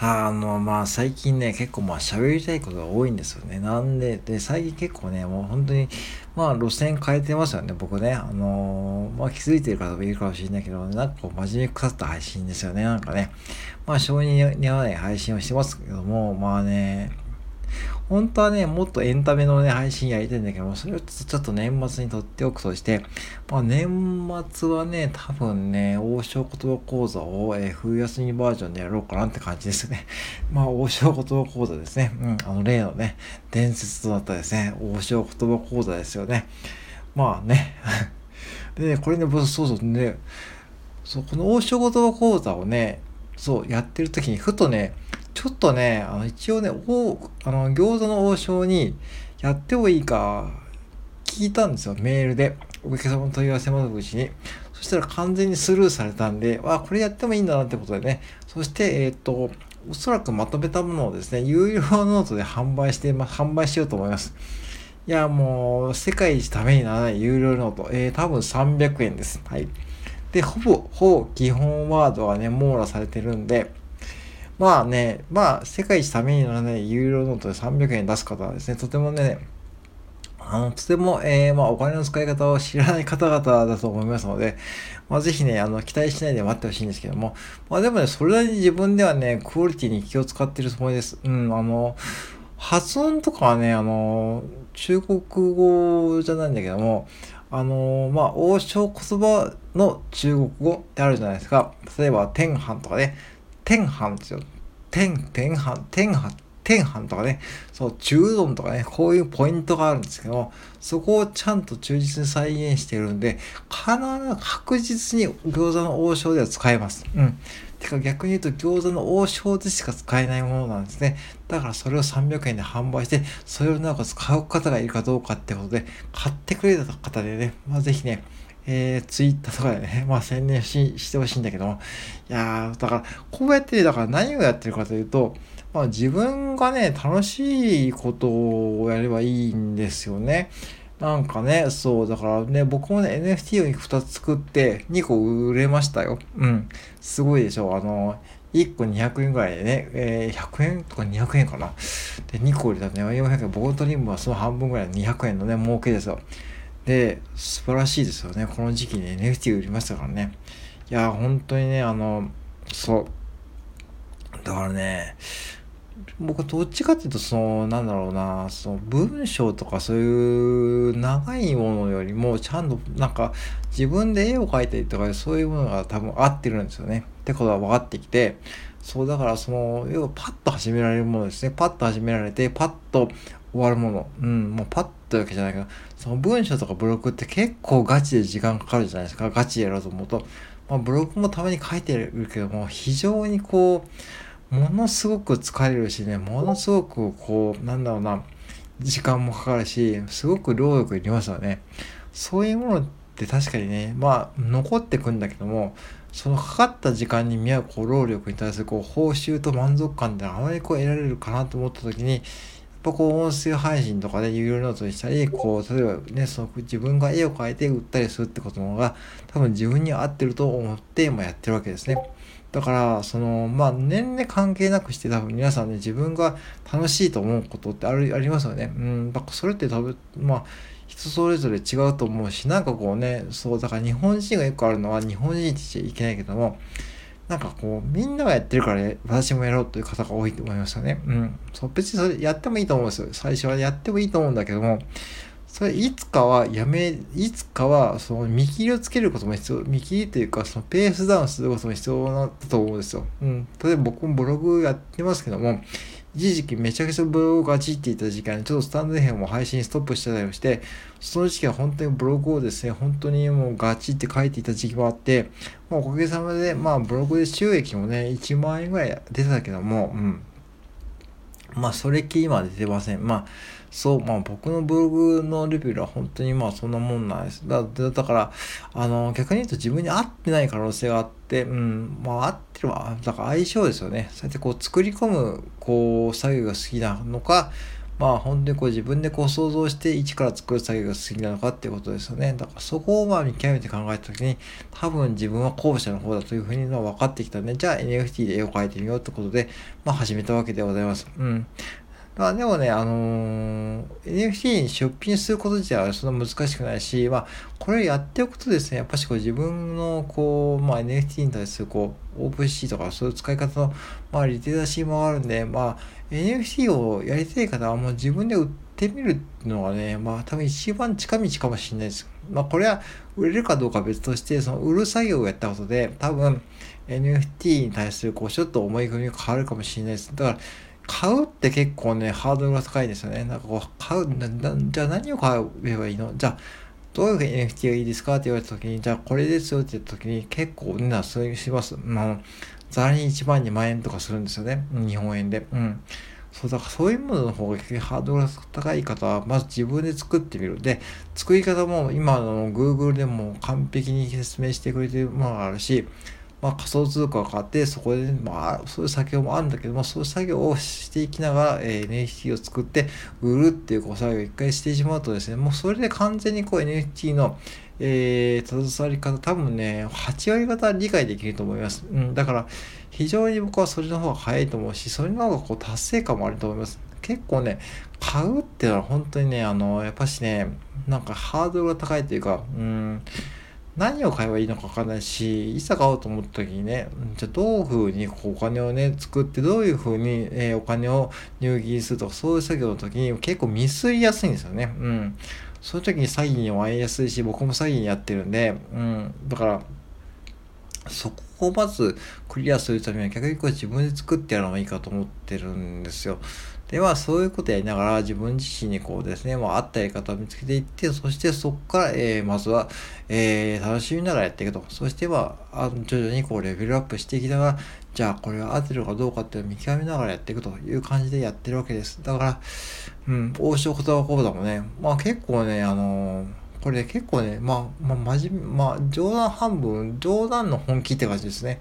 あの、まあ最近ね、結構まあ喋りたいことが多いんですよね。なんで、で、最近結構ね、もう本当に、まあ路線変えてますよね、僕ね。あのーまあ気づいてる方もいるかもしれないけど、なんかこう真面目くさった配信ですよね、なんかね。まあ性に似合わない配信をしてますけども、まあね、本当はね、もっとエンタメのね、配信やりたいんだけども、それをちょっと年末にとっておくとして、まあ年末はね、多分ね、王将言葉講座を、えー、冬休みバージョンでやろうかなって感じですね。まあ王将言葉講座ですね。うん、あの例のね、伝説となったですね、王将言葉講座ですよね。まあね。でね、これね、そうそうね、そう、この王将言葉講座をね、そう、やってる時に、ふとね、ちょっとね、あの一応ね、おあの餃子の王将にやってもいいか聞いたんですよ、メールで。お客様の問い合わせ窓口に。そしたら完全にスルーされたんで、あ、これやってもいいんだなってことでね。そして、えっ、ー、と、おそらくまとめたものをですね、有料ノートで販売して、ま、販売しようと思います。いや、もう、世界一ためにならない有料 note。えー、多分300円です。はい。で、ほぼ、ほぼ基本ワードはね、網羅されてるんで、まあね、まあ、世界一ためにならない有料ノートで300円出す方はですね、とてもね、あの、とても、えー、まあ、お金の使い方を知らない方々だと思いますので、まあ、ぜひね、あの、期待しないで待ってほしいんですけども、まあ、でもね、それなりに自分ではね、クオリティに気を使っているつもりです。うん、あの、発音とかはね、あの、中国語じゃないんだけども、あのまあ、王将言葉の中国語ってあるじゃないですか。例えば、天飯とかね、天飯ですよ。天、天飯、天飯、天飯とかね、そう、中丼とかね、こういうポイントがあるんですけどそこをちゃんと忠実に再現してるんで、必ず確実に餃子の王将では使えます。うん。てか逆に言うと餃子の王将でしか使えないものなんですね。だからそれを300円で販売して、それをなおかつ買う方がいるかどうかってことで、買ってくれた方でね、まあぜひね、えー、ツイッターとかでね、まあ宣伝ししてほしいんだけども、いやー、だから、こうやって、だから何をやってるかというと、まあ自分がね、楽しいことをやればいいんですよね。なんかね、そう、だからね、僕もね、NFT を2つ作って、2個売れましたよ。うん。すごいでしょ。あの、1個200円ぐらいでね、えー、100円とか200円かな。で、2個売れたね、400円。僕のトリムはその半分ぐらい200円のね、儲けですよ。で、素晴らしいですよね。この時期に NFT 売りましたからね。いや、本当にね、あの、そう。だからね、僕どっちかっていうと、その、なんだろうな、その文章とかそういう長いものよりも、ちゃんとなんか自分で絵を描いたりとか、そういうものが多分合ってるんですよね。ってことが分かってきて、そう、だからその、要はパッと始められるものですね。パッと始められて、パッと終わるもの。うん、もうパッとわけじゃないけど、その文章とかブログって結構ガチで時間かかるじゃないですか。ガチでやろうと思うと。まあ、ブログもたまに書いてるけども、非常にこう、ものすごく疲れるしね、ものすごくこう、なんだろうな、時間もかかるし、すごく労力いりますよね。そういうものって確かにね、まあ、残ってくんだけども、そのかかった時間に見合うこう労力に対するこう報酬と満足感ってあまりこう得られるかなと思った時に、っぱこう音声配信とかで有料ノートにしたり、こう、例えばね、その自分が絵を描いて売ったりするってことの方が多分自分に合ってると思って今やってるわけですね。だから、その、まあ、年齢関係なくして多分皆さんね、自分が楽しいと思うことってある、ありますよね。うん、だからそれって多分、まあ、人それぞれ違うと思うし、なんかこうね、そう、だから日本人がよくあるのは日本人って言っちゃいけないけども、なんかこう、みんながやってるから、私もやろうという方が多いと思いましたね。うん。そう、別にそれやってもいいと思うんですよ。最初はやってもいいと思うんだけども、それいつかはやめ、いつかはその見切りをつけることも必要、見切りというかそのペースダウンすることも必要だと思うんですよ。うん。例えば僕もブログやってますけども、一時期めちゃくちゃブログがちっていた時間にちょっとスタンド編も配信ストップしてたりして、その時期は本当にブログをですね、本当にもうガチって書いていた時期もあって、まあ、おかげさまで、まあブログで収益もね、1万円ぐらい出たけども、うん。まあそれっきり今出てません。まあそう、まあ僕のブログのレベルは本当にまあそんなもんなんです。だだから、あの、逆に言うと自分に合ってない可能性があって、うん、まあ合ってるわ。だから相性ですよね。そうやってこう作り込む、こう、作業が好きなのか、まあ本当にこう自分でこう想像して一から作る作業が好きなのかっていうことですよね。だからそこをまあ見極めて考えた時に多分自分は後者の方だというふうに分かってきたんで、じゃあ NFT で絵を描いてみようってことで、まあ始めたわけでございます。うん。まあでもね、あのー、NFT に出品すること自体はそんな難しくないし、まあこれやっておくとですね、やっぱしこう自分のこう、まあ NFT に対するこう、オープンシーとかそういう使い方の、まあリテラシーもあるんで、まあ NFT をやりたい方はもう自分で売ってみるのがね、まあ多分一番近道かもしれないです。まあこれは売れるかどうか別として、その売る作業をやったことで、多分 NFT に対するこうちょっと思い込みが変わるかもしれないです。だから買うって結構ね、ハードルが高いですよね。なんかこう、買う、じゃあ何を買えばいいの？じゃあ、どういう NFT がいいですかって言われた時に、じゃあこれですよって言った時に結構お値段すします。まあ、ざらに1万2万円とかするんですよね。日本円で。うん。そう、だからそういうものの方がハードルが高い方は、まず自分で作ってみる。で、作り方も今の Google でも完璧に説明してくれてるものがあるし、まあ、仮想通貨を買って、そこで、まあ、そういう作業もあるんだけども、そういう作業をしていきながら、えー、NFT を作って売るっていうこう作業を一回してしまうとですね、もうそれで完全にこう NFT の、えー、携わり方、多分ね、8割方理解できると思います。うん、だから、非常に僕はそれの方が早いと思うし、それの方がこう達成感もあると思います。結構ね、買うってのは本当にね、あの、やっぱしね、なんかハードルが高いというか、うん、何を買えばいいのか分かんないし、いざ買おうと思った時にね、じゃあどういうふうにお金をね、作って、どういうふうに、え、お金を入金するとか、そういう作業の時に結構ミスりやすいんですよね。うん。そういう時に詐欺に遭いやすいし、僕も詐欺にやってるんで、うん。だから、そこをまずクリアするためには逆にこれ自分で作ってやるのがいいかと思ってるんですよ。では、そういうことやりながら自分自身にこうですね、まあ、合ったやり方を見つけていって、そしてそこから、えー、まずは、えー、楽しみながらやっていくと。そしては、あ徐々にこうレベルアップしていきながら、じゃあこれは合ってるかどうかっていうのを見極めながらやっていくという感じでやってるわけです。だから、うん、和尚言葉講座もね、まあ結構ね、あのーこれ結構ね、まあ、まあ、真面目、まあ、冗談半分、冗談の本気って感じですね。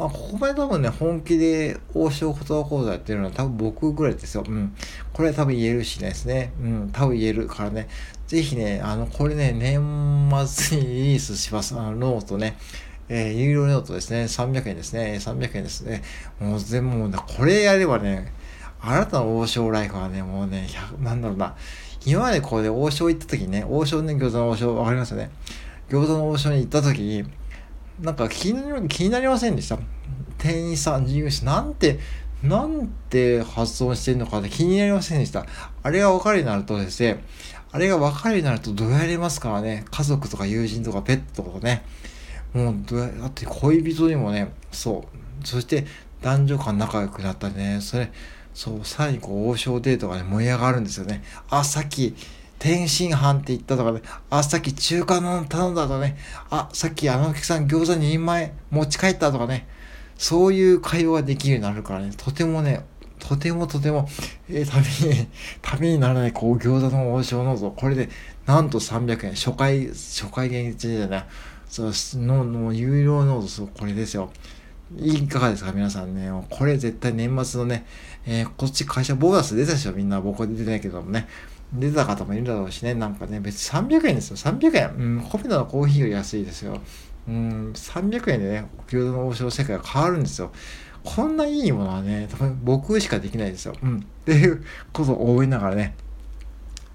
まあ、ここまで多分ね、本気で和尚言葉講座やってるのは多分僕ぐらいですよ。うん。これ多分言えるしですね。うん、多分言えるからね。ぜひね、あの、これね、年末にリリースします。あの、ノートね。えー、有料ノートですね。300円ですね。300円ですね。もう全部、これやればね、あなたの王将ライフはね、もうね、なんだろうな。今までこうで王将行った時にね、王将ね、餃子の王将、わかりますよね。餃子の王将に行った時に、なんか気に気になりませんでした？店員さん、事業者、なんて、なんて発音してるのかって気になりませんでした。あれが分かるようになるとですね、あれが分かるようになるとどうやれますからね、家族とか友人とかペットとかね、もうどうや、だって恋人にもね、そう、そして男女間仲良くなったりね、それ、そう、さらにこう王将デートがね、盛り上がるんですよね。あ、さっき、天津飯って言ったとかね、あ、さっき中華の頼んだとかね、あ、さっきあのお客さん餃子2人前持ち帰ったとかね、そういう会話ができるようになるからね、とてもね、とてもとても、えー、旅に、旅にならない、こう、餃子の王将のぞ、これで、なんと300円、初回、初回限定じゃな、そう、の、の、有料ノート、そう、これですよ。いかがですか皆さんね。これ絶対年末のね、えー、こっち会社ボーナス出たでしょ。みんな僕は出てないけどもね。出た方もいるだろうしね。なんかね、別に300円ですよ。300円。うん、コピナのコーヒーより安いですよ。うん、300円でね、餃子の王将世界が変わるんですよ。こんないいものはね、多分僕しかできないですよ。うん。っていうことを思いながらね、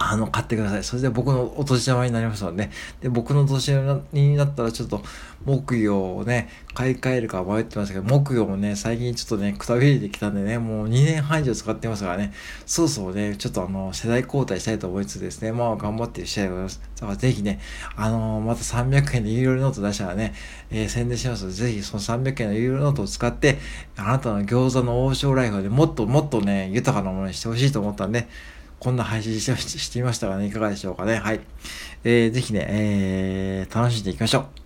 あの、買ってください。それで僕のお年玉になりますので、ね、で、僕の年玉になったらちょっと、木魚をね、買い替えるか迷ってますけど、木魚もね、最近ちょっとね、くたびれてきたんでね、もう2年半以上使ってますからね、そうそうね、ちょっとあの、世代交代したいと思いつつですね、まあ頑張ってる次第でございます。だからぜひね、あのー、また300円で有料ノート出したらね、えー、宣伝しますので、ぜひその300円の有料ノートを使って、あなたの餃子の王将ライフでもっともっとね、豊かなものにしてほしいと思ったんで、こんな配信して してみましたがね、いかがでしょうかね。はい。えー、ぜひね、えー、楽しんでいきましょう。